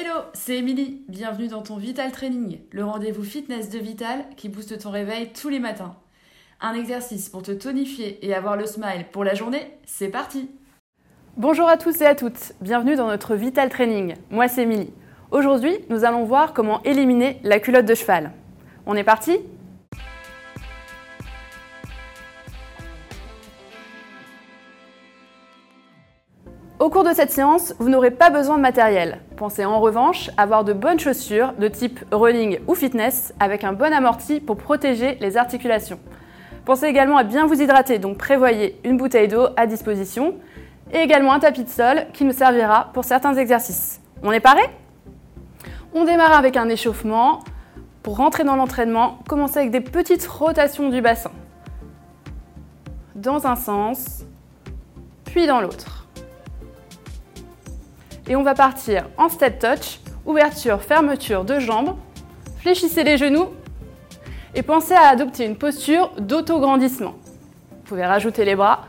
Hello, c'est Émilie. Bienvenue dans ton Vital Training, le rendez-vous fitness de Vital qui booste ton réveil tous les matins. Un exercice pour te tonifier et avoir le smile pour la journée, c'est parti Bonjour à tous et à toutes, bienvenue dans notre Vital Training. Moi c'est Émilie. Aujourd'hui, nous allons voir comment éliminer la culotte de cheval. On est parti? Au cours de cette séance, vous n'aurez pas besoin de matériel. Pensez en revanche à avoir de bonnes chaussures de type rolling ou fitness avec un bon amorti pour protéger les articulations. Pensez également à bien vous hydrater, donc prévoyez une bouteille d'eau à disposition et également un tapis de sol qui nous servira pour certains exercices. On est paré? On démarre avec un échauffement. Pour rentrer dans l'entraînement, commencez avec des petites rotations du bassin. Dans un sens, puis dans l'autre. Et on va partir en step touch, ouverture, fermeture de jambes. Fléchissez les genoux et pensez à adopter une posture d'autograndissement. Vous pouvez rajouter les bras.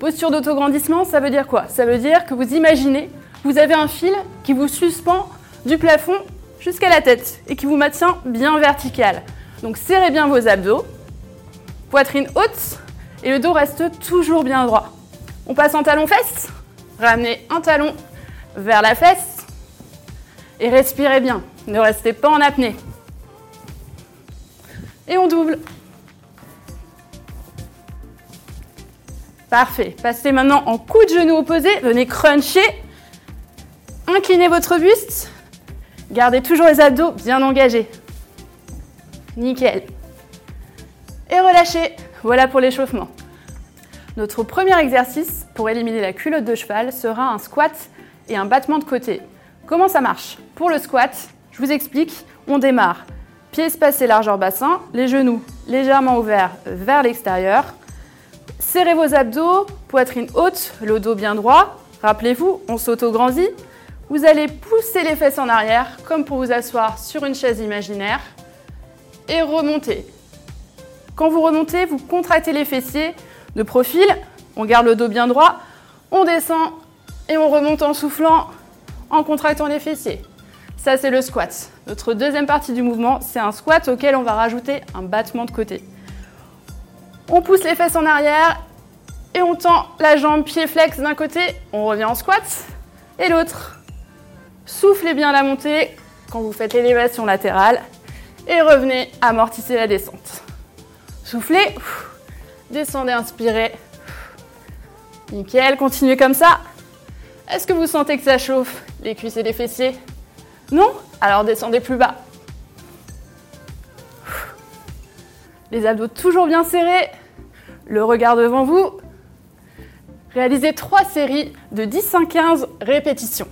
Posture d'autograndissement, ça veut dire quoi? Ça veut dire que vous imaginez, vous avez un fil qui vous suspend du plafond jusqu'à la tête et qui vous maintient bien vertical. Donc serrez bien vos abdos, poitrine haute et le dos reste toujours bien droit. On passe en talon-fesse, ramenez un talon vers la fesse et respirez bien. Ne restez pas en apnée. Et on double. Parfait. Passez maintenant en coup de genou opposé. Venez cruncher. Inclinez votre buste. Gardez toujours les abdos bien engagés. Nickel. Et relâchez. Voilà pour l'échauffement. Notre premier exercice pour éliminer la culotte de cheval sera un squat un battement de côté. Comment ça marche? Pour le squat, je vous explique, on démarre. Pieds espacés largeur bassin, les genoux légèrement ouverts vers l'extérieur. Serrez vos abdos, poitrine haute, le dos bien droit. Rappelez-vous, on s'auto-grandit. Vous allez pousser les fesses en arrière comme pour vous asseoir sur une chaise imaginaire et remonter. Quand vous remontez, vous contractez les fessiers de profil, on garde le dos bien droit, on descend et on remonte en soufflant, en contractant les fessiers. Ça, c'est le squat. Notre deuxième partie du mouvement, c'est un squat auquel on va rajouter un battement de côté. On pousse les fesses en arrière et on tend la jambe pied flex d'un côté, on revient en squat et l'autre. Soufflez bien la montée quand vous faites l'élévation latérale et revenez amortisser la descente. Soufflez, descendez, inspirez. Nickel, continuez comme ça. Est-ce que vous sentez que ça chauffe les cuisses et les fessiers? Non? Alors descendez plus bas. Les abdos toujours bien serrés, le regard devant vous. Réalisez 3 séries de 10 à 15 répétitions.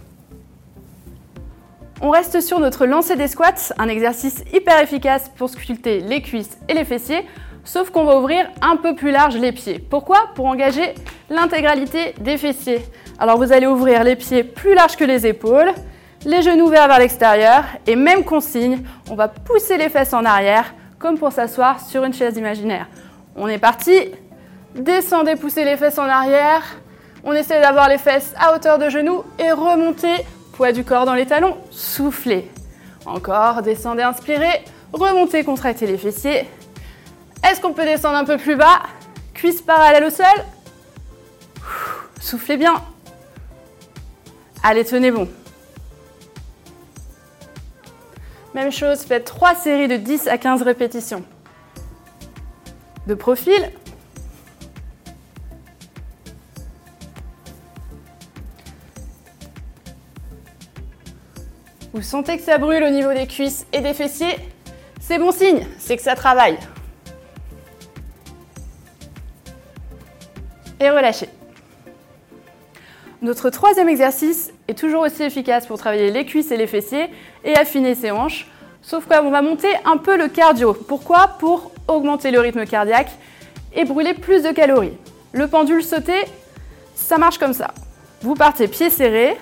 On reste sur notre lancer des squats, un exercice hyper efficace pour sculpter les cuisses et les fessiers, sauf qu'on va ouvrir un peu plus large les pieds. Pourquoi? Pour engager l'intégralité des fessiers. Alors vous allez ouvrir les pieds plus larges que les épaules, les genoux ouverts vers l'extérieur et même consigne, on va pousser les fesses en arrière comme pour s'asseoir sur une chaise imaginaire. On est parti. Descendez, poussez les fesses en arrière. On essaie d'avoir les fesses à hauteur de genoux et remontez, poids du corps dans les talons, soufflez. Encore, descendez, inspirez, remontez, contractez les fessiers. Est-ce qu'on peut descendre un peu plus bas? Cuisse parallèle au sol. Soufflez bien. Allez, tenez bon. Même chose, faites 3 séries de 10 à 15 répétitions. De profil. Vous sentez que ça brûle au niveau des cuisses et des fessiers? C'est bon signe, c'est que ça travaille. Et relâchez. Notre troisième exercice est toujours aussi efficace pour travailler les cuisses et les fessiers et affiner ses hanches, sauf qu'on va monter un peu le cardio. Pourquoi? Pour augmenter le rythme cardiaque et brûler plus de calories. Le pendule sauté, ça marche comme ça. Vous partez pieds serrés,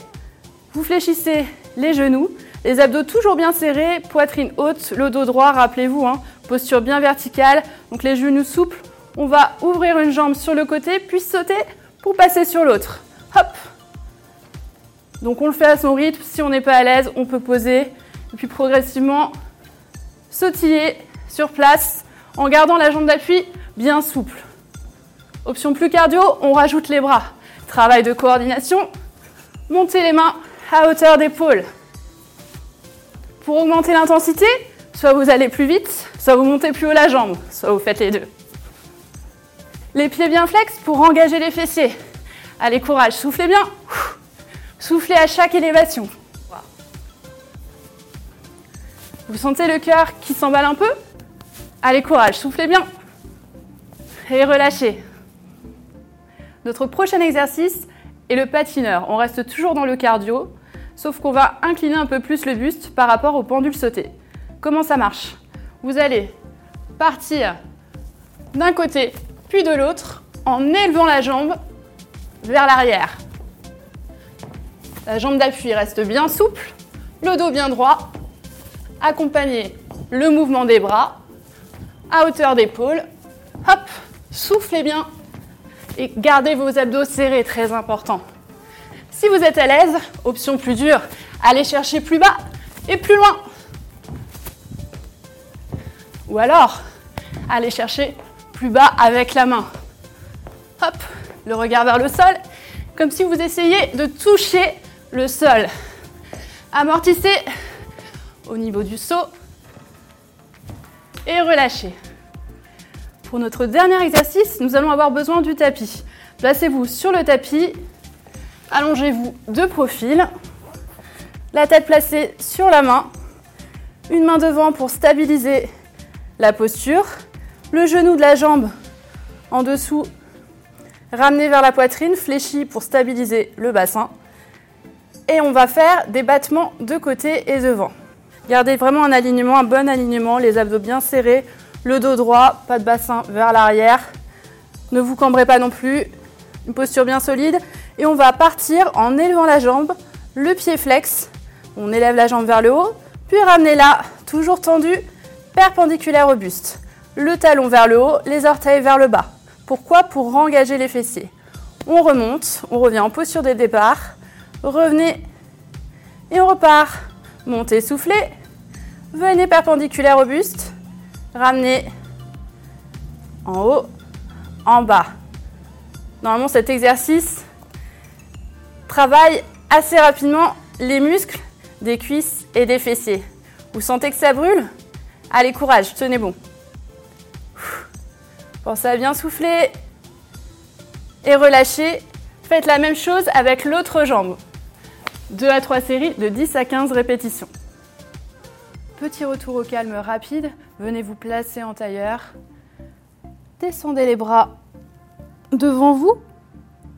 vous fléchissez les genoux, les abdos toujours bien serrés, poitrine haute, le dos droit, rappelez-vous, hein, posture bien verticale, donc les genoux souples. On va ouvrir une jambe sur le côté, puis sauter pour passer sur l'autre. Hop Donc on le fait à son rythme. Si on n'est pas à l'aise, on peut poser. Et puis progressivement, sautiller sur place en gardant la jambe d'appui bien souple. Option plus cardio, on rajoute les bras. Travail de coordination. Montez les mains à hauteur d'épaule. Pour augmenter l'intensité, soit vous allez plus vite, soit vous montez plus haut la jambe, soit vous faites les deux. Les pieds bien flex pour engager les fessiers. Allez, courage, soufflez bien. Soufflez à chaque élévation. Vous sentez le cœur qui s'emballe un peu Allez, courage, soufflez bien. Et relâchez. Notre prochain exercice est le patineur. On reste toujours dans le cardio, sauf qu'on va incliner un peu plus le buste par rapport au pendule sauté. Comment ça marche? Vous allez partir d'un côté puis de l'autre en élevant la jambe vers l'arrière. La jambe d'appui reste bien souple, le dos bien droit. Accompagnez le mouvement des bras à hauteur d'épaule. Hop, soufflez bien et gardez vos abdos serrés, très important. Si vous êtes à l'aise, option plus dure, allez chercher plus bas et plus loin. Ou alors, allez chercher plus bas avec la main. Hop, le regard vers le sol, comme si vous essayiez de toucher le sol. Amortissez au niveau du saut et relâchez. Pour notre dernier exercice, nous allons avoir besoin du tapis. Placez-vous sur le tapis, allongez-vous de profil, la tête placée sur la main, une main devant pour stabiliser la posture, le genou de la jambe en dessous ramené vers la poitrine, fléchi pour stabiliser le bassin. Et on va faire des battements de côté et devant. Gardez vraiment un alignement, un bon alignement, les abdos bien serrés, le dos droit, pas de bassin vers l'arrière. Ne vous cambrez pas non plus. Une posture bien solide. Et on va partir en élevant la jambe, le pied flex. On élève la jambe vers le haut, puis ramenez la toujours tendue, perpendiculaire au buste. Le talon vers le haut, les orteils vers le bas. Pourquoi? Pour engager les fessiers. On remonte, on revient en posture de départ. Revenez et on repart. Montez, soufflez. Venez perpendiculaire au buste. Ramenez en haut, en bas. Normalement, cet exercice travaille assez rapidement les muscles des cuisses et des fessiers. Vous sentez que ça brûle? Allez, courage, tenez bon. Pensez à bien souffler et relâcher. Faites la même chose avec l'autre jambe. 2 à 3 séries de 10 à 15 répétitions. Petit retour au calme rapide. Venez vous placer en tailleur. Descendez les bras devant vous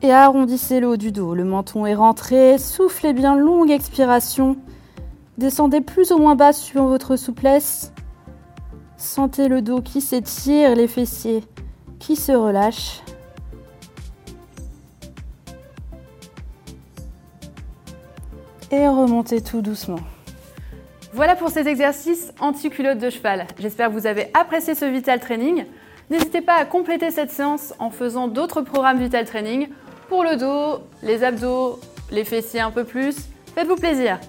et arrondissez le haut du dos. Le menton est rentré. Soufflez bien, longue expiration. Descendez plus ou moins bas suivant votre souplesse. Sentez le dos qui s'étire, les fessiers qui se relâchent. Et remontez tout doucement. Voilà pour ces exercices anti-culotte de cheval. J'espère que vous avez apprécié ce Vital Training. N'hésitez pas à compléter cette séance en faisant d'autres programmes Vital Training pour le dos, les abdos, les fessiers un peu plus. Faites-vous plaisir.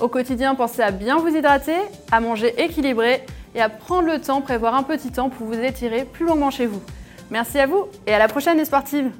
Au quotidien, pensez à bien vous hydrater, à manger équilibré et à prendre le temps, prévoir un petit temps pour vous étirer plus longuement chez vous. Merci à vous et à la prochaine les sportives